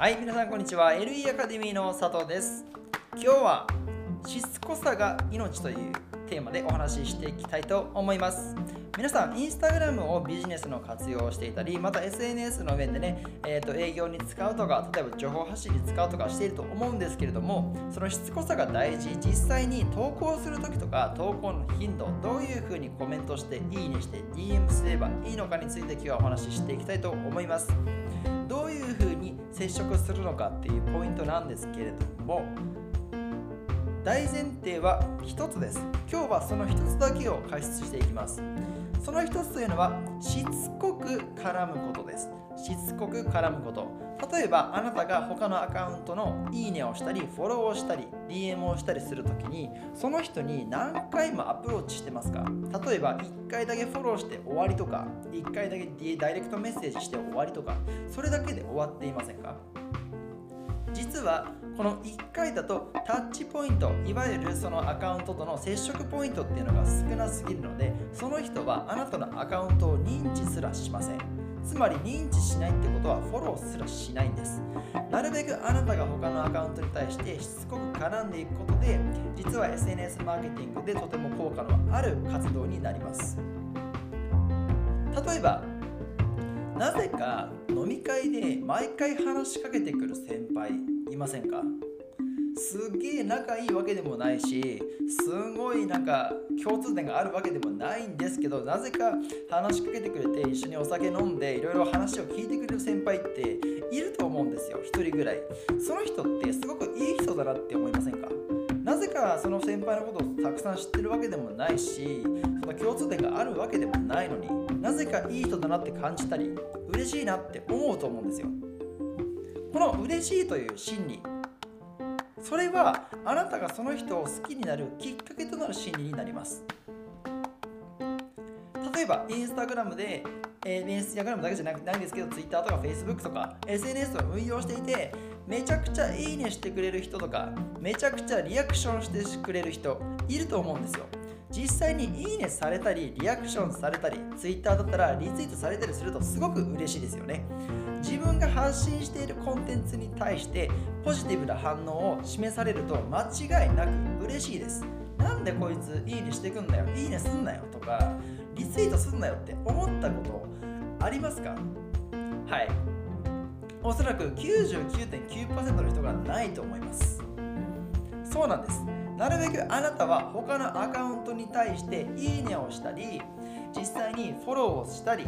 はい皆さんこんにちは。LE アカデミーの佐藤です。今日はしつこさが命というテーマでお話ししていきたいと思います。皆さんインスタグラムをビジネスの活用をしていたりまた SNS の面でね、えーと、営業に使うとか例えば情報発信に使うとかしていると思うんですけれどもそのしつこさが大事。実際に投稿する時とか投稿の頻度どういうふうにコメントしていいねして DM すればいいのかについて今日はお話ししていきたいと思います。どういうふうに接触するのかっていうポイントなんですけれども大前提は1つです。今日はその1つだけを解説していきます。その1つというのはしつこく絡むことです。しつこく絡むこと。例えばあなたが他のアカウントのいいねをしたりフォローをしたり DM をしたりするときにその人に何回もアプローチしてますか？例えば1回だけフォローして終わりとか1回だけダイレクトメッセージして終わりとかそれだけで終わっていませんか？実はこの1回だとタッチポイントいわゆるそのアカウントとの接触ポイントっていうのが少なすぎるのでその人はあなたのアカウントを認知すらしません。つまり認知しないってことはフォローすらしないんです。なるべくあなたが他のアカウントに対してしつこく絡んでいくことで実は SNS マーケティングでとても効果のある活動になります。例えばなぜか飲み会で毎回話しかけてくる先輩いませんか？すげえ仲いいわけでもないしすごいなんか共通点があるわけでもないんですけどなぜか話しかけてくれて一緒にお酒飲んでいろいろ話を聞いてくれる先輩っていると思うんですよ1人ぐらい。その人ってすごくいい人だなって思いませんか？なぜかその先輩のことをたくさん知ってるわけでもないしその共通点があるわけでもないのになぜかいい人だなって感じたり嬉しいなって思うと思うんですよ。この嬉しいという心理。それはあなたがその人を好きになるきっかけとなる心理になります。例えばインスタグラムで、えー、インスタグラムだけじゃなくないんですけど Twitter とか Facebook とか SNS を運用していてめちゃくちゃいいねしてくれる人とかめちゃくちゃリアクションしてくれる人いると思うんですよ。実際にいいねされたりリアクションされたり Twitter だったらリツイートされたりするとすごく嬉しいですよね。自分が発信しているコンテンツに対してポジティブな反応を示されると間違いなく嬉しいです。なんでこいついいねしてくんだよいいねすんなよとかリツイートすんなよって思ったことありますか？はい。おそらく99.9%の人がないと思います。そうなんです。なるべくあなたは他のアカウントに対していいねをしたり実際にフォローをしたり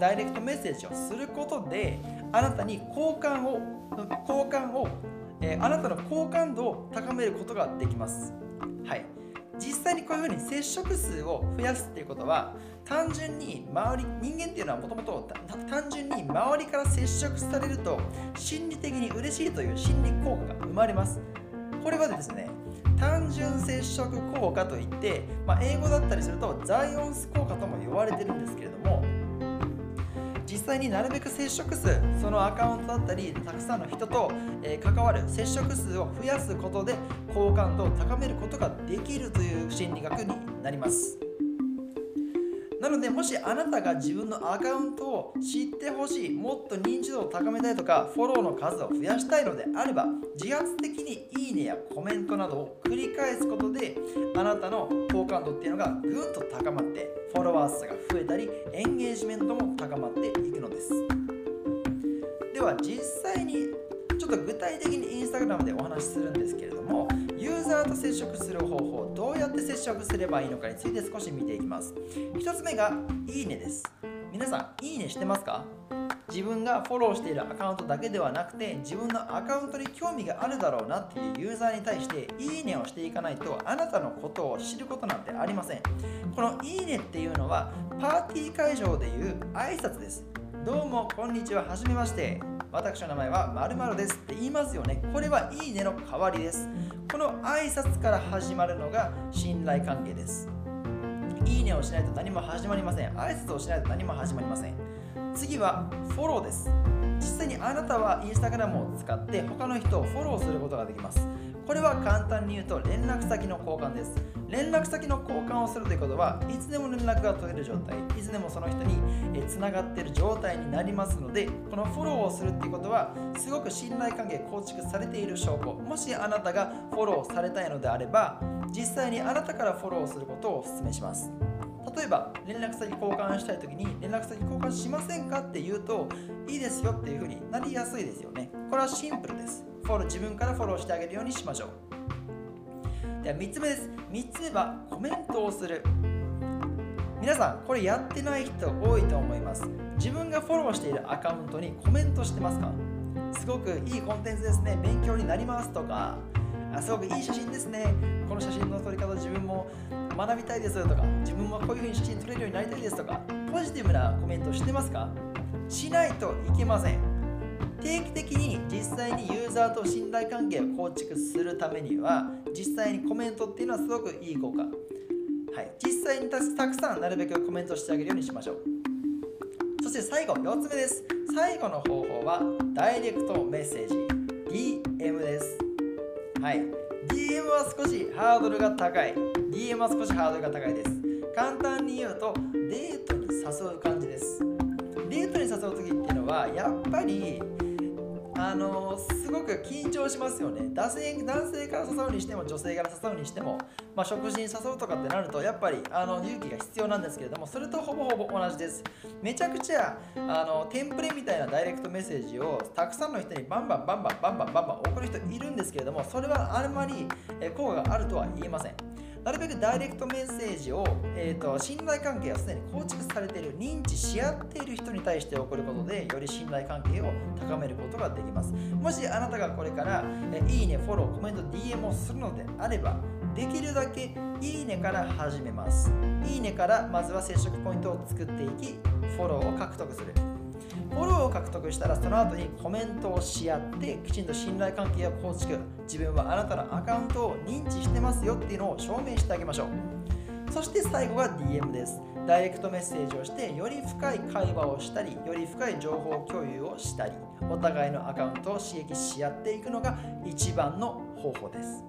ダイレクトメッセージをすることであなたに好感を好感を、えー、あなたの好感度を高めることができます。はい。実際にこういうふうに接触数を増やすっていうことは単純に周り人間っていうのはもともと単純に周りから接触されると心理的に嬉しいという心理効果が生まれます。これはですね単純接触効果といって、まあ、英語だったりするとザイオンス効果とも呼ばれてるんですけれども実際になるべく接触数そのアカウントだったりたくさんの人と、え関わる接触数を増やすことで好感度を高めることができるという心理学になります。なのでもしあなたが自分のアカウントを知ってほしいもっと認知度を高めたいとかフォローの数を増やしたいのであれば自発的にいいねやコメントなどを繰り返すことであなたの好感度っていうのがぐんと高まってフォロワー数が増えたりエンゲージメントも高まっていくのです。では実際にちょっと具体的にインスタグラムでお話しするんですけれどもユーザーと接触する方法どうやって接触すればいいのかについて少し見ていきます。1つ目がいいねです。皆さんいいねしてますか？自分がフォローしているアカウントだけではなくて自分のアカウントに興味があるだろうなっていうユーザーに対していいねをしていかないとあなたのことを知ることなんてありません。このいいねっていうのはパーティー会場でいう挨拶です。どうもこんにちは。はじめまして。私の名前は〇〇です。って言いますよね。これはいいねの代わりです。この挨拶から始まるのが信頼関係です。いいねをしないと何も始まりません。挨拶をしないと何も始まりません。次はフォローです。実際にあなたはインスタグラムを使って他の人をフォローすることができます。これは簡単に言うと連絡先の交換です。連絡先の交換をするということはいつでも連絡が取れる状態いつでもその人につながっている状態になりますのでこのフォローをするっていうことはすごく信頼関係構築されている証拠。もしあなたがフォローされたいのであれば実際にあなたからフォローすることをお勧めします。例えば連絡先交換したい時に連絡先交換しませんかって言うといいですよっていうふうになりやすいですよね。これはシンプルです。フォロー自分からフォローしてあげるようにしましょう。では3つ目です。3つ目はコメントをする。皆さんこれやってない人多いと思います。自分がフォローしているアカウントにコメントしてますか？すごくいいコンテンツですね。勉強になりますとか。すごくいい写真ですね。この写真の撮り方自分も学びたいですとか。自分もこういう風に写真撮れるようになりたいですとか。ポジティブなコメントしてますか？しないといけません。定期的に実際にユーザーと信頼関係を構築するためには実際にコメントっていうのはすごくいい効果。はい。実際にたくさんなるべくコメントしてあげるようにしましょう。そして最後4つ目です。最後の方法はダイレクトメッセージ。DM です。はい。DM は少しハードルが高い。DM は少しハードルが高いです。簡単に言うとデートに誘う感じです。デートに誘う時っていうのはやっぱりあのすごく緊張しますよね。男性男性から誘うにしても女性から誘うにしても、まあ、食事に誘うとかってなるとやっぱりあの勇気が必要なんですけれどもそれとほぼほぼ同じです。めちゃくちゃあのテンプレみたいなダイレクトメッセージをたくさんの人にバンバンバンバンバンバンバンバン送る人いるんですけれどもそれはあんまり効果があるとは言えません。なるべくダイレクトメッセージを、えーと、信頼関係がすでに構築されている認知し合っている人に対して送ることでより信頼関係を高めることができます。もしあなたがこれからえいいねフォローコメント DM をするのであればできるだけいいねから始めます。いいねからまずは接触ポイントを作っていきフォローを獲得する。フォローを獲得したらその後にコメントをし合ってきちんと信頼関係を構築自分はあなたのアカウントを認知してますよっていうのを証明してあげましょう。そして最後が DM ですダイレクトメッセージをしてより深い会話をしたりより深い情報共有をしたりお互いのアカウントを刺激し合っていくのが一番の方法です。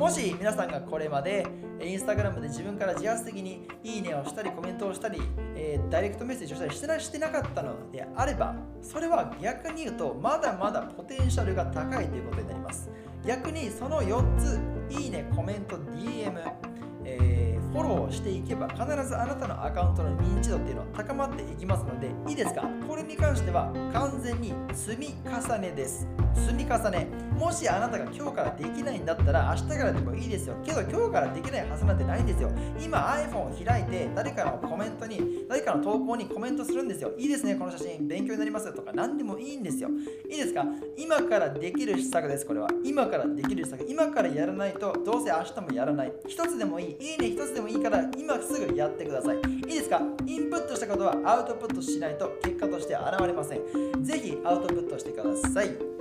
もし皆さんがこれまでインスタグラムで自分から自発的にいいねをしたりコメントをしたり、えー、ダイレクトメッセージをしたりしてなしてなかったのであればそれは逆に言うとまだまだポテンシャルが高いということになります。逆にその4ついいねコメント DM えー、フォローしていけば必ずあなたのアカウントの認知度っていうのは高まっていきますのでいいですか？これに関しては完全に積み重ねです。積み重ね。もしあなたが今日からできないんだったら明日からでもいいですよ。けど今日からできないはずなんてないんですよ。今 iPhone を開いて誰かのコメントに誰かの投稿にコメントするんですよ。いいですねこの写真。勉強になります。とか何でもいいんですよ。いいですか？今からできる施策ですこれは。今からできる施策。今からやらないとどうせ明日もやらない。一つでもいい。いいね一つでもいいから今すぐやってください。いいですか？インプットしたことはアウトプットしないと結果として現れません。ぜひアウトプットしてください。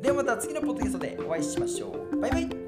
ではまた次のポッドキャストでお会いしましょう。バイバイ。